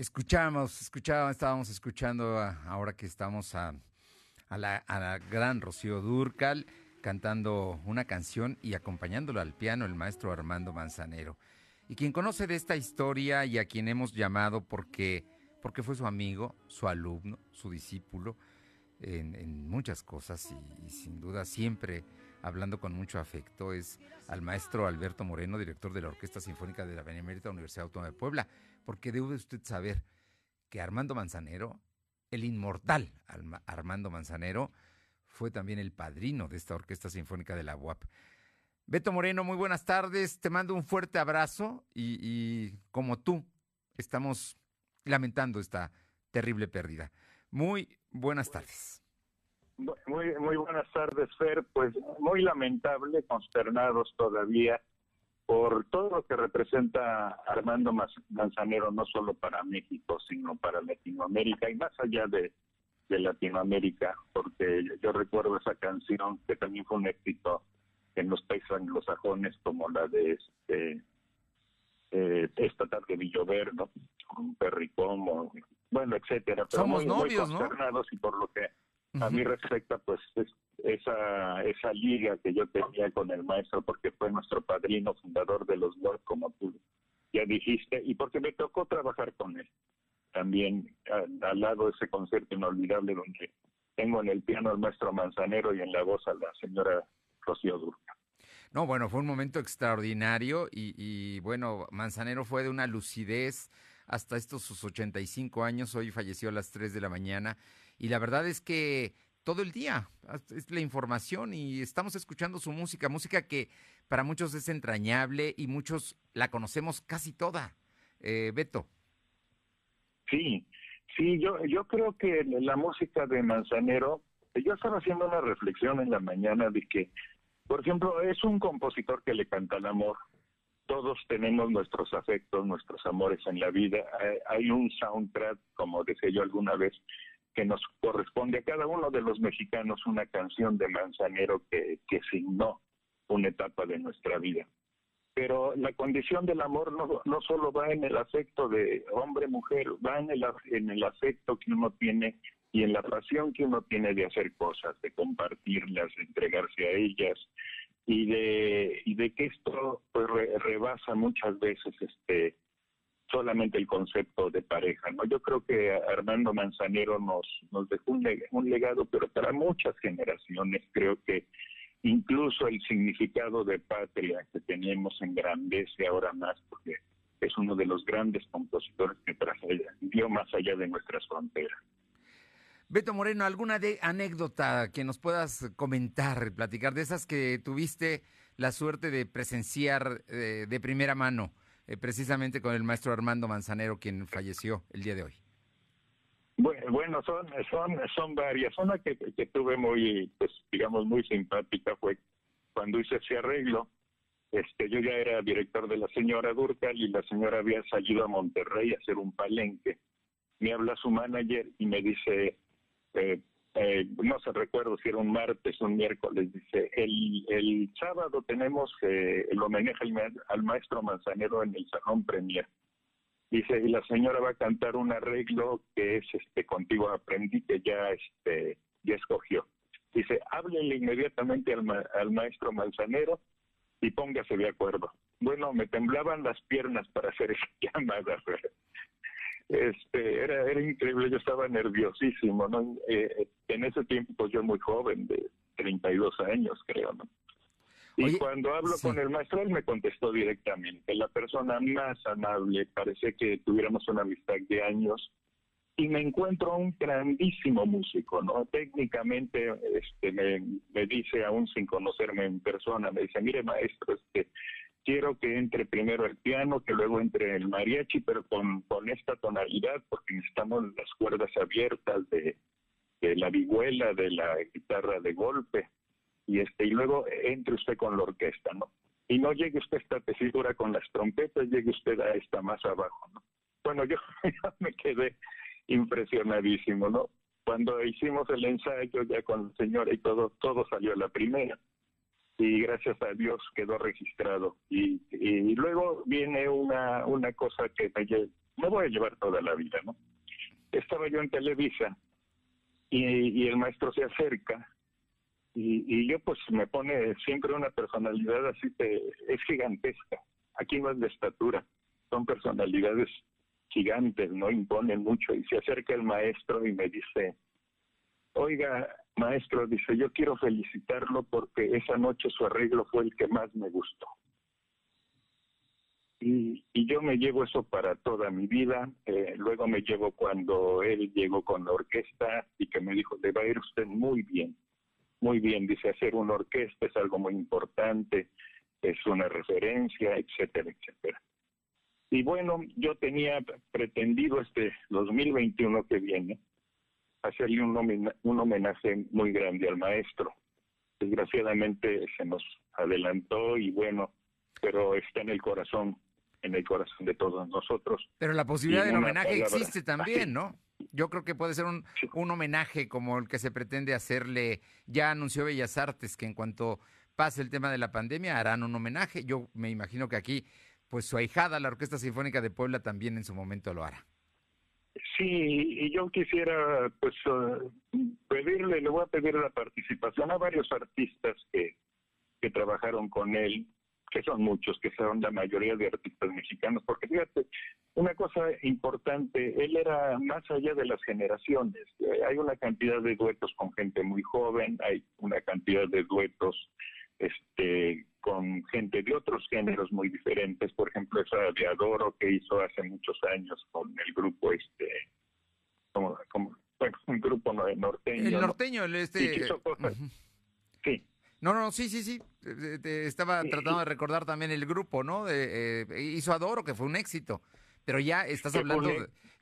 Escuchamos, escuchábamos, estábamos escuchando ahora que estamos a, la, gran Rocío Durcal cantando una canción y acompañándolo al piano el maestro Armando Manzanero. Y quien conoce de esta historia y a quien hemos llamado porque, porque fue su amigo, su alumno, su discípulo, en, muchas cosas y, sin duda siempre hablando con mucho afecto, es al maestro Alberto Moreno, director de la Orquesta Sinfónica de la Benemérita Universidad Autónoma de Puebla porque debe usted saber que Armando Manzanero, el inmortal Armando Manzanero, fue también el padrino de esta Orquesta Sinfónica de la UAP. Beto Moreno, muy buenas tardes, te mando un fuerte abrazo y, como tú, estamos lamentando esta terrible pérdida. Muy buenas tardes. Muy, muy buenas tardes, Fer. Pues muy lamentable, consternados todavía por todo lo que representa Armando Manzanero, no solo para México, sino para Latinoamérica y más allá de, Latinoamérica, porque yo recuerdo esa canción que también fue un éxito en los países anglosajones, como la de este eh, esta tarde Villover, ¿no? Un perricón, bueno, etcétera. Pero Somos novios, muy y por lo que a mí respecta, pues esa, esa liga que yo tenía con el maestro, porque fue nuestro padrino fundador de los WORD, como tú ya dijiste, y porque me tocó trabajar con él. También al, lado de ese concierto inolvidable donde tengo en el piano al maestro Manzanero y en la voz a la señora Rocío Durca. No, bueno, fue un momento extraordinario y, y, bueno, Manzanero fue de una lucidez hasta estos sus 85 años, hoy falleció a las 3 de la mañana y la verdad es que todo el día es la información y estamos escuchando su música, música que para muchos es entrañable y muchos la conocemos casi toda. Eh, Beto. Sí, sí, yo, yo creo que la música de Manzanero, yo estaba haciendo una reflexión en la mañana de que, por ejemplo, es un compositor que le canta el amor. Todos tenemos nuestros afectos, nuestros amores en la vida. Hay un soundtrack, como decía yo alguna vez, que nos corresponde a cada uno de los mexicanos una canción de Manzanero que, que signó una etapa de nuestra vida. Pero la condición del amor no, no solo va en el afecto de hombre-mujer, va en el, en el afecto que uno tiene y en la pasión que uno tiene de hacer cosas, de compartirlas, de entregarse a ellas y de, y de que esto pues, rebasa muchas veces este solamente el concepto de pareja. ¿no? Yo creo que Armando Manzanero nos, nos dejó un, legado, pero para muchas generaciones creo que incluso el significado de patria que teníamos engrandece ahora más, porque es uno de los grandes compositores que dio más allá de nuestras fronteras. Beto Moreno, ¿alguna de anécdota que nos puedas comentar, platicar de esas que tuviste la suerte de presenciar eh, de primera mano? Eh, precisamente con el maestro Armando Manzanero, quien falleció el día de hoy? Bueno, son, son, son varias. Una que, que tuve muy, pues, digamos, muy simpática fue cuando hice ese arreglo. Este, yo ya era director de la señora Durcal y la señora había salido a Monterrey a hacer un palenque. Me habla su manager y me dice, eh, eh, no se recuerdo si era un martes o un miércoles, dice, el, sábado tenemos eh, el homenaje al, maestro Manzanero en el Salón Premier. Dice, y la señora va a cantar un arreglo que es este contigo aprendí que ya este ya escogió. Dice, háblele inmediatamente al, al maestro Manzanero y póngase de acuerdo. Bueno, me temblaban las piernas para hacer esa llamada este era era increíble yo estaba nerviosísimo no eh, en ese tiempo pues yo muy joven de 32 años creo no y cuando hablo con el maestro él me contestó directamente. La persona más amable parece que tuviéramos una amistad de años y me encuentro un grandísimo músico no técnicamente este me, me dice aún sin conocerme en persona me dice mire maestro este quiero que entre primero el piano, que luego entre el mariachi, pero con, esta tonalidad, porque necesitamos las cuerdas abiertas de, de la vihuela, de la guitarra de golpe, y este y luego entre usted con la orquesta, ¿no? Y no llegue usted a esta tesitura con las trompetas, llegue usted a esta más abajo, ¿no? Bueno, yo me quedé impresionadísimo, ¿no? Cuando hicimos el ensayo ya con la señora y todo, todo salió a la primera y gracias a Dios quedó registrado. Y, y luego viene una, una cosa que me, me voy a llevar toda la vida, ¿no? Estaba yo en Televisa y, y el maestro se acerca y, y, yo pues me pone siempre una personalidad así que es gigantesca. Aquí no es de estatura, son personalidades gigantes, no imponen mucho. Y se acerca el maestro y me dice, oiga, maestro, dice, yo quiero felicitarlo porque esa noche su arreglo fue el que más me gustó. Y, y yo me llevo eso para toda mi vida. Eh, luego me llevo cuando él llegó con la orquesta y que me dijo, le va a ir usted muy bien, muy bien. Dice, hacer una orquesta es algo muy importante, es una referencia, etcétera, etcétera. Y bueno, yo tenía pretendido este 2021 que viene hacerle un, un homenaje muy grande al maestro. Desgraciadamente se nos adelantó y bueno, pero está en el corazón, en el corazón de todos nosotros. Pero la posibilidad del homenaje existe también, ¿no? Yo creo que puede ser un, un homenaje como el que se pretende hacerle. Ya anunció Bellas Artes que en cuanto pase el tema de la pandemia harán un homenaje. Yo me imagino que aquí, pues su ahijada, la Orquesta Sinfónica de Puebla, también en su momento lo hará. Sí, y yo quisiera, pues, uh, pedirle, le voy a pedir la participación a varios artistas que, que trabajaron con él, que son muchos, que son la mayoría de artistas mexicanos, porque fíjate, una cosa importante, él era más allá de las generaciones, eh, hay una cantidad de duetos con gente muy joven, hay una cantidad de duetos este con gente de otros géneros muy diferentes, por ejemplo esa de Adoro que hizo hace muchos años con el grupo este como, como bueno, un grupo norteño. El norteño, el este. Sí. No, no, sí, sí, sí. Te estaba tratando de recordar también el grupo, ¿no? De, eh, hizo Adoro, que fue un éxito. Pero ya estás hablando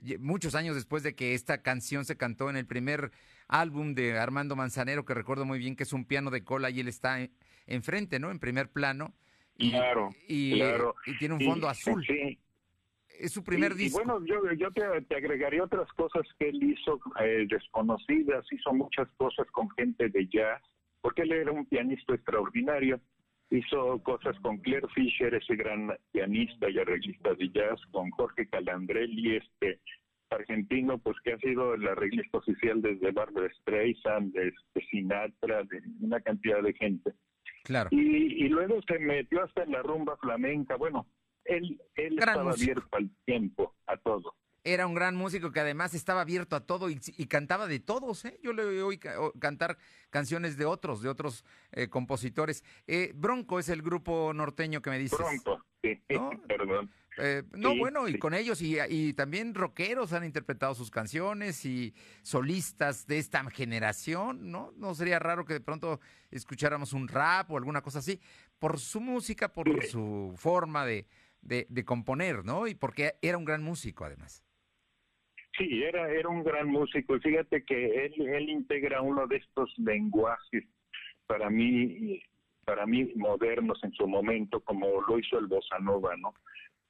de, muchos años después de que esta canción se cantó en el primer álbum de Armando Manzanero, que recuerdo muy bien que es un piano de cola y él está enfrente, ¿no? En primer plano. Y, claro, y, claro. y tiene un fondo azul. Sí. Es su primer disco. Y bueno, yo, yo te, agregaría otras cosas que él hizo eh, desconocidas, hizo muchas cosas con gente de jazz, porque él era un pianista extraordinario. Hizo cosas con Claire Fisher, ese gran pianista y arreglista de jazz, con Jorge Calandrelli, este argentino, pues que ha sido el arreglista oficial desde Barbara Streisand, de, Sinatra, de una cantidad de gente. Claro. Y, y, luego se metió hasta en la rumba flamenca. Bueno, él, él estaba abierto al tiempo, a todo. Era un gran músico que además estaba abierto a todo y, cantaba de todos. ¿eh? Yo le oí cantar canciones de otros, de otros eh, compositores. Eh, Bronco es el grupo norteño que me dices. Bronco, sí, perdón. Eh, no, bueno, y con ellos y, y, también rockeros han interpretado sus canciones y solistas de esta generación, ¿no? No sería raro que de pronto escucháramos un rap o alguna cosa así, por su música, por su forma de, de, de componer, ¿no? Y porque era un gran músico además. Sí, era, era un gran músico. Fíjate que él, él integra uno de estos lenguajes para mí, para mí modernos en su momento, como lo hizo el bossa nova, ¿no?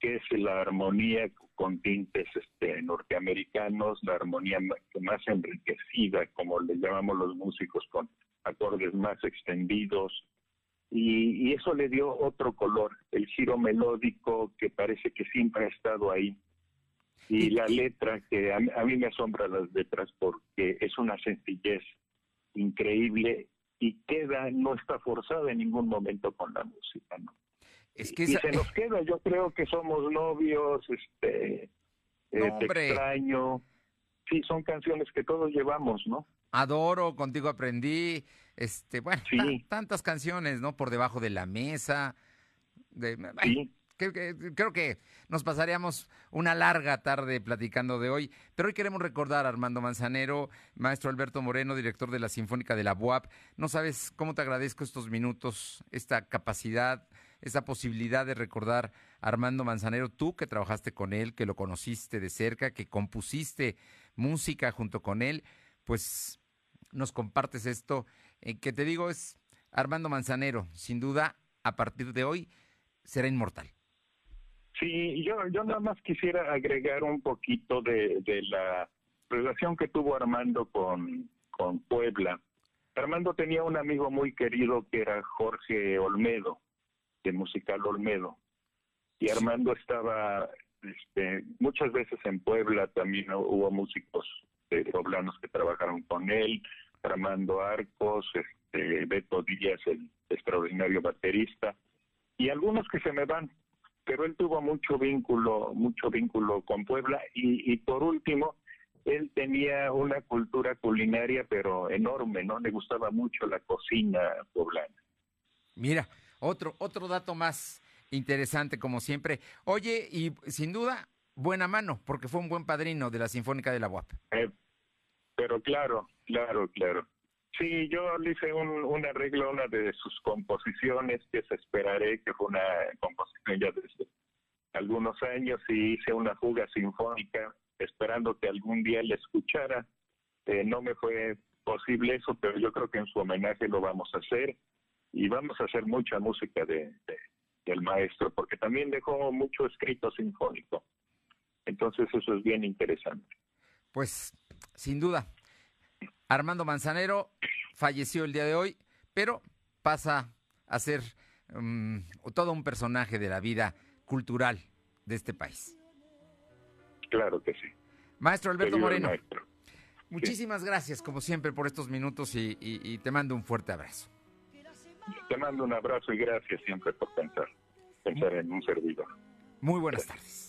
Que es la armonía con tintes este, norteamericanos, la armonía más enriquecida, como le llamamos los músicos, con acordes más extendidos. Y, eso le dio otro color, el giro melódico que parece que siempre ha estado ahí. Y la letra, que a, mí me asombra las letras porque es una sencillez increíble y queda, no está forzada en ningún momento con la música, ¿no? Es que y se nos queda, yo creo que somos novios, este, eh, extraño. Sí, son canciones que todos llevamos, ¿no? Adoro, contigo aprendí, este, bueno, tantas canciones, ¿no? Por debajo de la mesa. De, sí. creo que nos pasaríamos una larga tarde platicando de hoy, pero hoy queremos recordar a Armando Manzanero, maestro Alberto Moreno, director de la Sinfónica de la UAP. No sabes cómo te agradezco estos minutos, esta capacidad, esa posibilidad de recordar a Armando Manzanero, tú que trabajaste con él, que lo conociste de cerca, que compusiste música junto con él, pues nos compartes esto, eh, que te digo es Armando Manzanero, sin duda, a partir de hoy será inmortal. Sí, yo, yo nada más quisiera agregar un poquito de, de la relación que tuvo Armando con, con Puebla Armando tenía un amigo muy querido que era Jorge Olmedo, Musical Olmedo. Y Armando estaba este, muchas veces en Puebla, también hubo músicos de poblanos que trabajaron con él, Armando Arcos, este, Beto Díaz, el extraordinario baterista, y algunos que se me van, pero él tuvo mucho vínculo, mucho vínculo con Puebla, y, y por último, él tenía una cultura culinaria, pero enorme, ¿no? Le gustaba mucho la cocina poblana. Mira, otro, otro dato más interesante, como siempre. Oye, y sin duda, buena mano, porque fue un buen padrino de la Sinfónica de la UAP. Eh, pero claro, claro, claro. Sí, yo le hice un, un, arreglo a una de sus composiciones, que se esperaré, que fue una composición ya desde algunos años, y hice una fuga sinfónica esperando que algún día le escuchara. Eh, no me fue posible eso, pero yo creo que en su homenaje lo vamos a hacer y vamos a hacer mucha música de, del maestro, porque también dejó mucho escrito sinfónico. Entonces eso es bien interesante. Pues sin duda, Armando Manzanero falleció el día de hoy, pero pasa a ser um, todo un personaje de la vida cultural de este país. Claro que sí. Maestro Alberto Moreno. Muchísimas gracias, como siempre, por estos minutos y, y, y, te mando un fuerte abrazo. Te mando un abrazo y gracias siempre por pensar, pensar en un servidor. Muy buenas tardes.